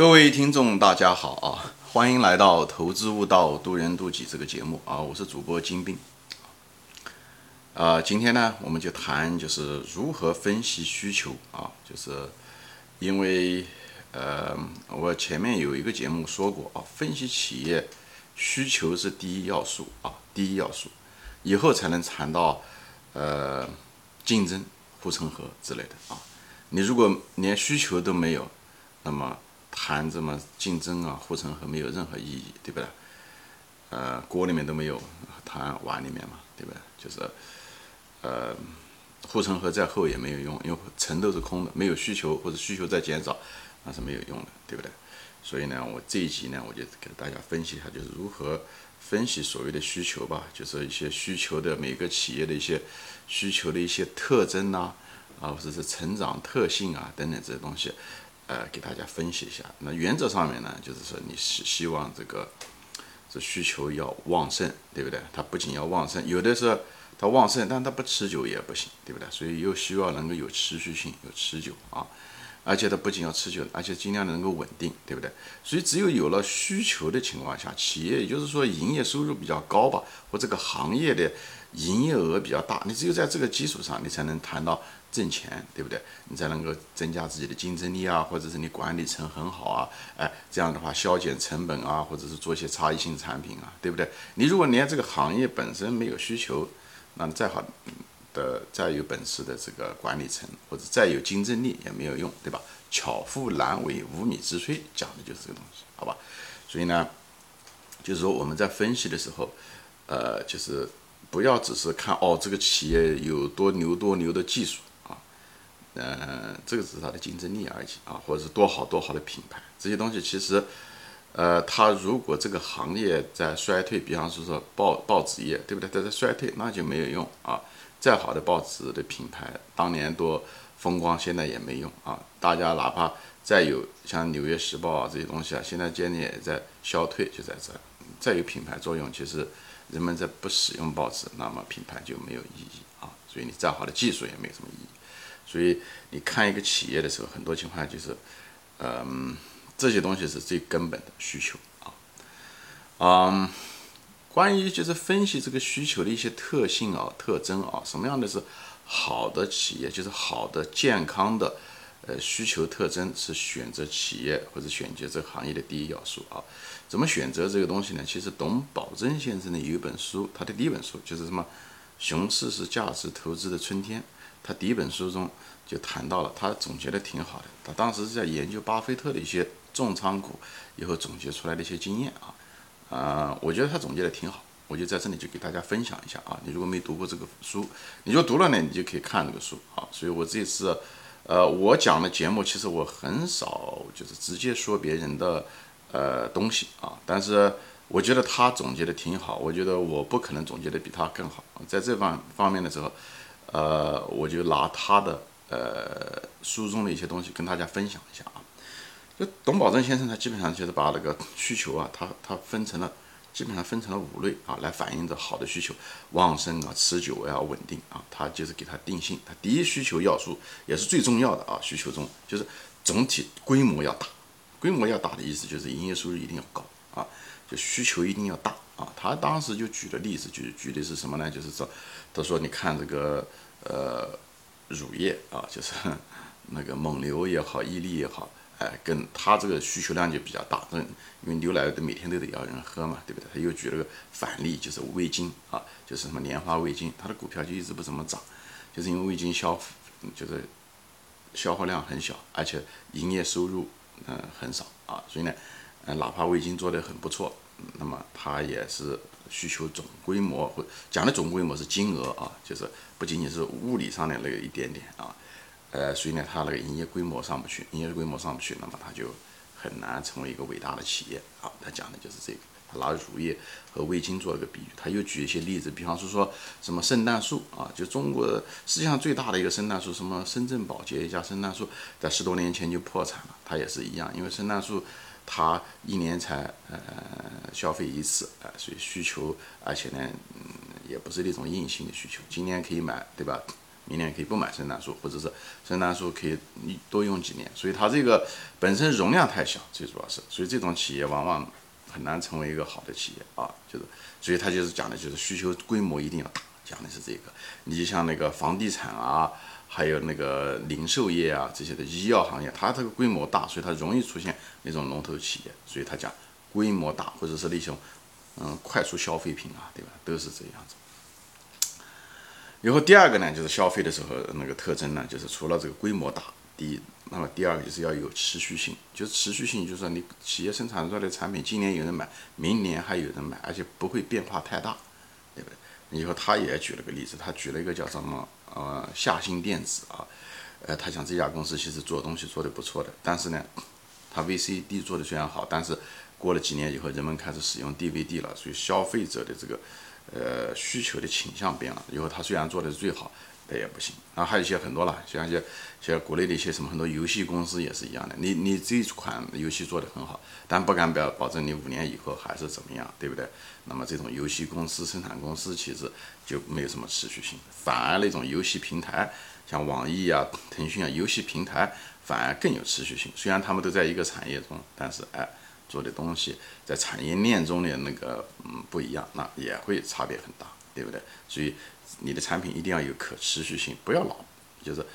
各位听众，大家好啊！欢迎来到《投资悟道，渡人渡己》这个节目啊！我是主播金兵。啊，今天呢，我们就谈就是如何分析需求啊，就是因为呃，我前面有一个节目说过啊，分析企业需求是第一要素啊，第一要素，以后才能谈到呃竞争、护城河之类的啊。你如果连需求都没有，那么谈这么竞争啊、护城河没有任何意义，对不对？呃，锅里面都没有，谈碗里面嘛，对不对？就是，呃，护城河再厚也没有用，因为城都是空的，没有需求或者需求在减少，那是没有用的，对不对？所以呢，我这一集呢，我就给大家分析一下，就是如何分析所谓的需求吧，就是一些需求的每个企业的一些需求的一些特征呐，啊，或者是成长特性啊等等这些东西。呃，给大家分析一下。那原则上面呢，就是说你是希望这个这需求要旺盛，对不对？它不仅要旺盛，有的是它旺盛，但它不持久也不行，对不对？所以又希望能够有持续性、有持久啊。而且它不仅要持久，而且尽量能够稳定，对不对？所以只有有了需求的情况下，企业也就是说营业收入比较高吧，或这个行业的营业额比较大，你只有在这个基础上，你才能谈到。挣钱，对不对？你才能够增加自己的竞争力啊，或者是你管理层很好啊，哎，这样的话削减成本啊，或者是做一些差异性产品啊，对不对？你如果连这个行业本身没有需求，那么再好的、再有本事的这个管理层，或者再有竞争力也没有用，对吧？巧妇难为无米之炊，讲的就是这个东西，好吧？所以呢，就是说我们在分析的时候，呃，就是不要只是看哦，这个企业有多牛多牛的技术。呃，这个只是它的竞争力而已啊，或者是多好多好的品牌，这些东西其实，呃，它如果这个行业在衰退，比方说说报报纸业，对不对？它在衰退，那就没有用啊。再好的报纸的品牌，当年多风光，现在也没用啊。大家哪怕再有像《纽约时报》啊这些东西啊，现在渐渐也在消退，就在这。再有品牌作用，其实人们在不使用报纸，那么品牌就没有意义啊。所以你再好的技术也没什么意义。所以你看一个企业的时候，很多情况下就是，嗯，这些东西是最根本的需求啊。嗯，关于就是分析这个需求的一些特性啊、特征啊，什么样的是好的企业，就是好的健康的呃需求特征，是选择企业或者选择这个行业的第一要素啊。怎么选择这个东西呢？其实董宝珍先生呢有一本书，他的第一本书就是什么？熊市是价值投资的春天。他第一本书中就谈到了，他总结的挺好的。他当时是在研究巴菲特的一些重仓股，以后总结出来的一些经验啊，啊，我觉得他总结的挺好，我就在这里就给大家分享一下啊。你如果没读过这个书，你就读了呢，你就可以看这个书啊。所以我这次，呃，我讲的节目其实我很少就是直接说别人的呃东西啊，但是我觉得他总结的挺好，我觉得我不可能总结的比他更好，在这方方面的时候。呃，我就拿他的呃书中的一些东西跟大家分享一下啊。就董宝珍先生他基本上就是把那个需求啊，他他分成了基本上分成了五类啊，来反映着好的需求旺盛啊、持久啊、稳定啊。他就是给他定性，他第一需求要素也是最重要的啊，需求中就是总体规模要大，规模要大的意思就是营业收入一定要高啊，就需求一定要大啊。他当时就举的例子就举的是什么呢？就是说。他说：“你看这个，呃，乳业啊，就是那个蒙牛也好，伊利也好，哎，跟他这个需求量就比较大，嗯，因为牛奶每天都得要人喝嘛，对不对？他又举了个反例，就是味精啊，就是什么莲花味精，它的股票就一直不怎么涨，就是因为味精消，就是消耗量很小，而且营业收入嗯很少啊，所以呢，嗯，哪怕味精做得很不错，那么它也是。”需求总规模或讲的总规模是金额啊，就是不仅仅是物理上的那个一点点啊，呃，所以呢，它那个营业规模上不去，营业规模上不去，那么它就很难成为一个伟大的企业啊。他讲的就是这个，他拿乳业和味精做了个比喻，他又举一些例子，比方说说什么圣诞树啊，就中国世界上最大的一个圣诞树，什么深圳宝洁一家圣诞树，在十多年前就破产了，它也是一样，因为圣诞树。他一年才呃消费一次啊，所以需求，而且呢，嗯，也不是那种硬性的需求，今年可以买，对吧？明年可以不买圣诞树，或者是圣诞树可以多用几年。所以它这个本身容量太小，最主要是，所以这种企业往往很难成为一个好的企业啊，就是，所以它就是讲的就是需求规模一定要大，讲的是这个。你就像那个房地产啊，还有那个零售业啊这些的医药行业，它这个规模大，所以它容易出现那种龙头企业。所以它讲规模大，或者是那种。嗯，快速消费品啊，对吧？都是这样子。然后第二个呢，就是消费的时候那个特征呢，就是除了这个规模大，第一，那么第二个就是要有持续性，就是持续性，就是说你企业生产出来的产品，今年有人买，明年还有人买，而且不会变化太大，对不对？以后他也举了个例子，他举了一个叫什么呃夏新电子啊，呃，他讲这家公司其实做东西做的不错的，但是呢，他 VCD 做的虽然好，但是。过了几年以后，人们开始使用 DVD 了，所以消费者的这个呃需求的倾向变了。以后他虽然做的是最好，但也不行。然后还有一些很多了，像一些像国内的一些什么很多游戏公司也是一样的。你你这款游戏做的很好，但不敢表保证你五年以后还是怎么样，对不对？那么这种游戏公司、生产公司其实就没有什么持续性，反而那种游戏平台，像网易啊、腾讯啊，游戏平台反而更有持续性。虽然他们都在一个产业中，但是哎。做的东西在产业链中的那个嗯不一样，那也会差别很大，对不对？所以你的产品一定要有可持续性，不要老，就是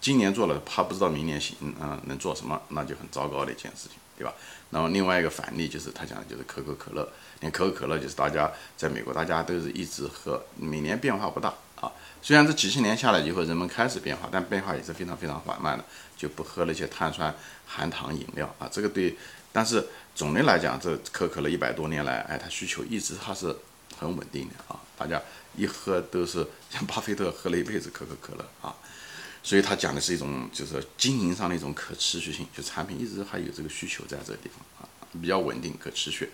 今年做了，怕不知道明年行嗯能做什么，那就很糟糕的一件事情，对吧？那么另外一个反例就是他讲的就是可口可乐，连可口可乐就是大家在美国大家都是一直喝，每年变化不大啊。虽然这几十年下来以后人们开始变化，但变化也是非常非常缓慢的，就不喝那些碳酸含糖饮料啊，这个对。但是总的来讲，这可口可乐一百多年来，哎，它需求一直它是很稳定的啊。大家一喝都是像巴菲特喝了一辈子可口可乐啊，所以他讲的是一种就是经营上的一种可持续性，就产品一直还有这个需求在这个地方啊，比较稳定可持续。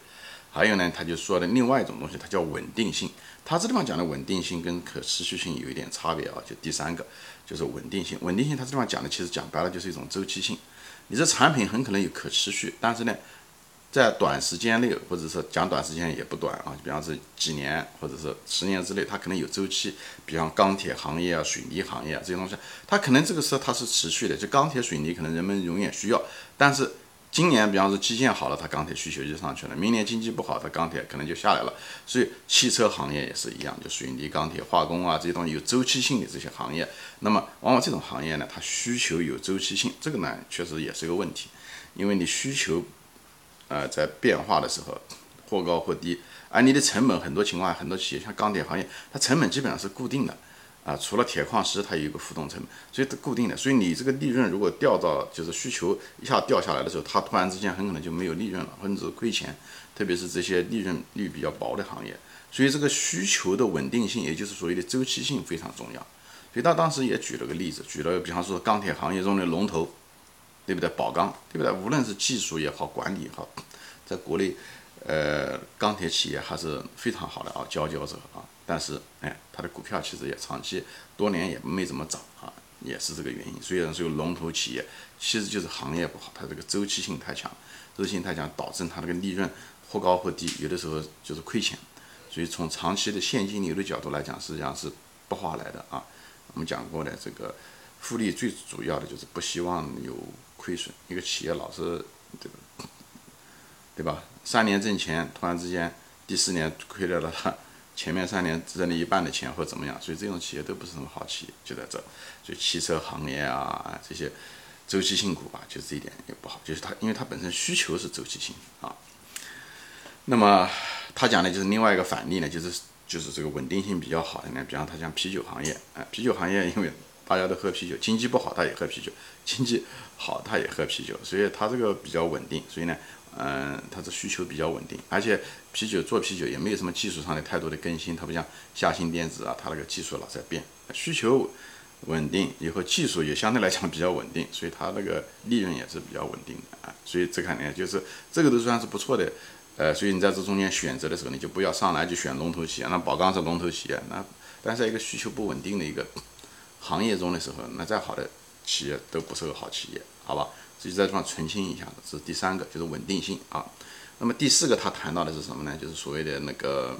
还有呢，他就说的另外一种东西，它叫稳定性。他这地方讲的稳定性跟可持续性有一点差别啊，就第三个就是稳定性。稳定性，他这地方讲的其实讲白了就是一种周期性。你这产品很可能有可持续，但是呢，在短时间内，或者是讲短时间也不短啊，比方说几年或者是十年之内，它可能有周期。比方钢铁行业啊、水泥行业啊这些东西，它可能这个时候它是持续的，就钢铁、水泥可能人们永远需要，但是。今年，比方说基建好了，它钢铁需求就上去了；明年经济不好，它钢铁可能就下来了。所以汽车行业也是一样，就水泥、钢铁、化工啊这些东西有周期性的这些行业，那么往往这种行业呢，它需求有周期性，这个呢确实也是个问题，因为你需求，呃，在变化的时候或高或低，而你的成本很多情况下，很多企业像钢铁行业，它成本基本上是固定的。啊，除了铁矿石，它有一个浮动成本，所以它固定的。所以你这个利润如果掉到就是需求一下掉下来的时候，它突然之间很可能就没有利润了，或者是亏钱。特别是这些利润率比较薄的行业，所以这个需求的稳定性，也就是所谓的周期性非常重要。所以他当时也举了个例子，举了比方说钢铁行业中的龙头，对不对？宝钢，对不对？无论是技术也好，管理也好，在国内，呃，钢铁企业还是非常好的啊，佼佼者啊。但是，哎，它的股票其实也长期多年也没怎么涨啊，也是这个原因。虽然是有龙头企业，其实就是行业不好，它这个周期性太强，周期性太强导致它这个利润或高或低，有的时候就是亏钱。所以从长期的现金流的角度来讲，实际上是不划来的啊。我们讲过的，这个复利最主要的就是不希望有亏损。一个企业老是这个，对吧？三年挣钱，突然之间第四年亏掉了它。前面三年挣了一半的钱或怎么样，所以这种企业都不是什么好企业，就在这。所以汽车行业啊这些周期性股吧，就这一点也不好，就是它因为它本身需求是周期性啊。那么他讲的就是另外一个反例呢，就是就是这个稳定性比较好的呢，比方他讲啤酒行业，哎，啤酒行业因为大家都喝啤酒，经济不好他也喝啤酒，经济好他也喝啤酒，所以他这个比较稳定，所以呢。嗯，它的需求比较稳定，而且啤酒做啤酒也没有什么技术上的太多的更新，它不像夏新电子啊，它那个技术老在变，需求稳定，以后技术也相对来讲比较稳定，所以它那个利润也是比较稳定的啊，所以这肯定就是这个都算是不错的，呃，所以你在这中间选择的时候，你就不要上来就选龙头企业，那宝钢是龙头企业，那但是一个需求不稳定的一个行业中的时候，那再好的企业都不是个好企业，好吧？所以在这方澄清一下这是第三个，就是稳定性啊。那么第四个他谈到的是什么呢？就是所谓的那个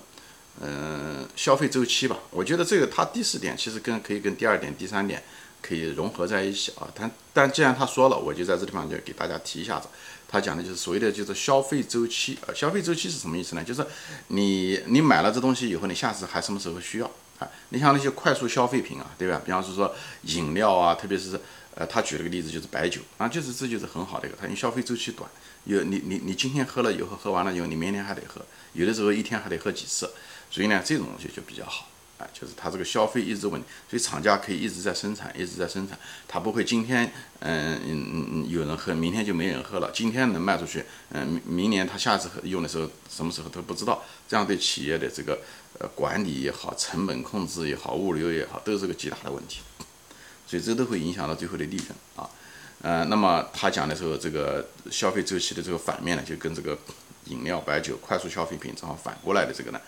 嗯，消费周期吧。我觉得这个他第四点其实跟可以跟第二点、第三点可以融合在一起啊。但但既然他说了，我就在这地方就给大家提一下子。他讲的就是所谓的就是消费周期啊。消费周期是什么意思呢？就是你你买了这东西以后，你下次还什么时候需要啊？你像那些快速消费品啊，对吧？比方是说饮料啊，特别是呃，他举了个例子就是白酒啊，就是这就是很好的一个，它因为消费周期短，有你你你今天喝了以后，喝完了以后，你明天还得喝，有的时候一天还得喝几次。所以呢，这种东西就比较好，啊，就是它这个消费一直稳，所以厂家可以一直在生产，一直在生产，它不会今天嗯嗯嗯有人喝，明天就没人喝了，今天能卖出去，嗯，明明年他下次用的时候什么时候都不知道，这样对企业的这个呃管理也好，成本控制也好，物流也好，都是个极大的问题，所以这都会影响到最后的利润啊，呃，那么他讲的时候，这个消费周期的这个反面呢，就跟这个饮料、白酒、快速消费品正好反过来的这个呢。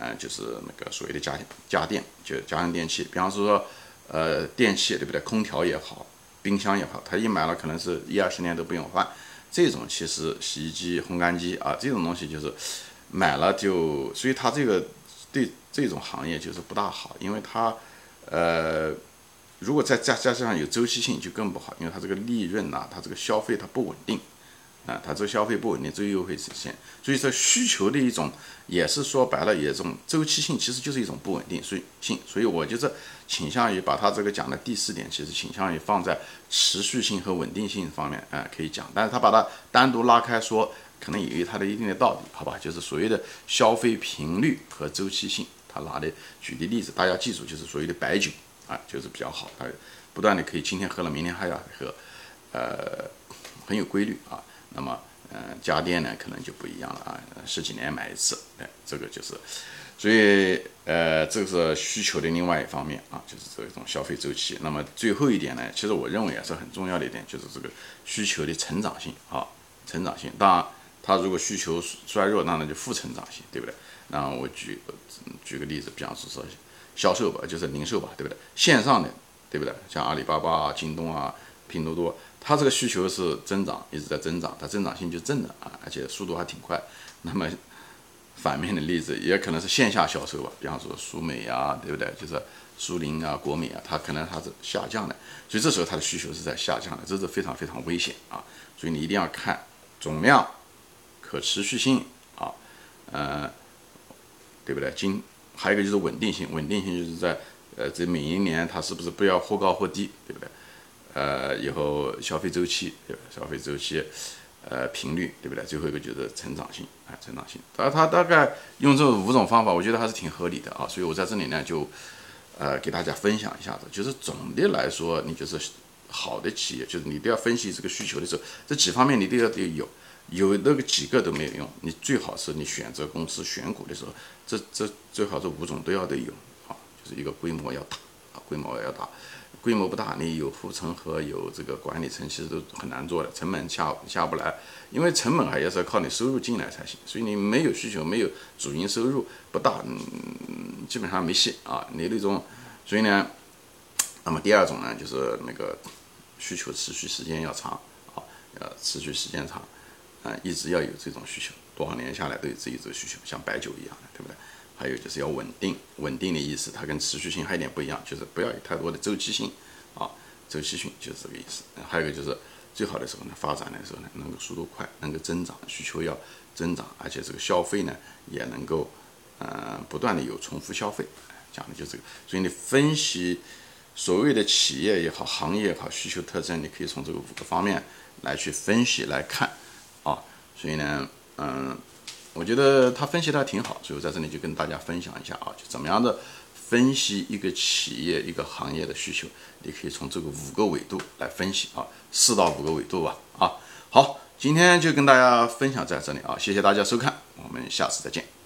嗯，就是那个所谓的家家电，就家用电器，比方说，呃，电器对不对？空调也好，冰箱也好，它一买了可能是一二十年都不用换。这种其实洗衣机、烘干机啊，这种东西就是买了就，所以它这个对这种行业就是不大好，因为它，呃，如果再加加上有周期性就更不好，因为它这个利润呐，它这个消费它不稳定。啊，它这个消费不稳定，最后会实现。所以说需求的一种，也是说白了，也这种周期性，其实就是一种不稳定所以性。所以我就是倾向于把它这个讲的第四点，其实倾向于放在持续性和稳定性方面，啊，可以讲。但是他把它单独拉开说，可能也有它的一定的道理，好吧？就是所谓的消费频率和周期性，他拿的举的例子，大家记住，就是所谓的白酒啊，就是比较好，它不断的可以今天喝了，明天还要喝，呃，很有规律啊。那么，嗯，家电呢，可能就不一样了啊，十几年买一次，哎，这个就是，所以，呃，这个是需求的另外一方面啊，就是这种消费周期。那么最后一点呢，其实我认为也是很重要的一点，就是这个需求的成长性啊，成长性。当然，它如果需求衰弱，那那就负成长性，对不对？那我举举个例子，比方说说销售吧，就是零售吧，对不对？线上的，对不对？像阿里巴巴啊、京东啊、拼多多。它这个需求是增长，一直在增长，它增长性就正的啊，而且速度还挺快。那么反面的例子也可能是线下销售吧，比方说苏美啊，对不对？就是苏宁啊、国美啊，它可能它是下降的，所以这时候它的需求是在下降的，这是非常非常危险啊。所以你一定要看总量、可持续性啊，呃，对不对？今还有一个就是稳定性，稳定性就是在呃这每一年它是不是不要或高或低，对不对？呃，以后消费周期对吧？消费周期，呃，频率对不对？最后一个就是成长性，哎，成长性。他他大概用这五种方法，我觉得还是挺合理的啊。所以我在这里呢，就呃给大家分享一下子。就是总的来说，你就是好的企业，就是你都要分析这个需求的时候，这几方面你都要得有，有那个几个都没有用。你最好是你选择公司选股的时候，这这最好这五种都要得有啊。就是一个规模要大啊，规模要大。规模不大，你有护城河，有这个管理层，其实都很难做的，成本下下不来，因为成本还也是靠你收入进来才行，所以你没有需求，没有主营收入不大，嗯，基本上没戏啊。你那种，所以呢，那么第二种呢，就是那个需求持续时间要长啊，要持续时间长，啊，一直要有这种需求，多少年下来都有自己这个需求，像白酒一样的，对不对？还有就是要稳定，稳定的意思，它跟持续性还有点不一样，就是不要有太多的周期性啊，周期性就是这个意思。还有一个就是最好的时候呢，发展的时候呢，能够速度快，能够增长，需求要增长，而且这个消费呢也能够，呃，不断的有重复消费，讲的就是这个。所以你分析所谓的企业也好，行业也好，需求特征，你可以从这个五个方面来去分析来看啊。所以呢，嗯。我觉得他分析的还挺好，所以我在这里就跟大家分享一下啊，就怎么样的分析一个企业、一个行业的需求，你可以从这个五个维度来分析啊，四到五个维度吧啊。好，今天就跟大家分享在这里啊，谢谢大家收看，我们下次再见。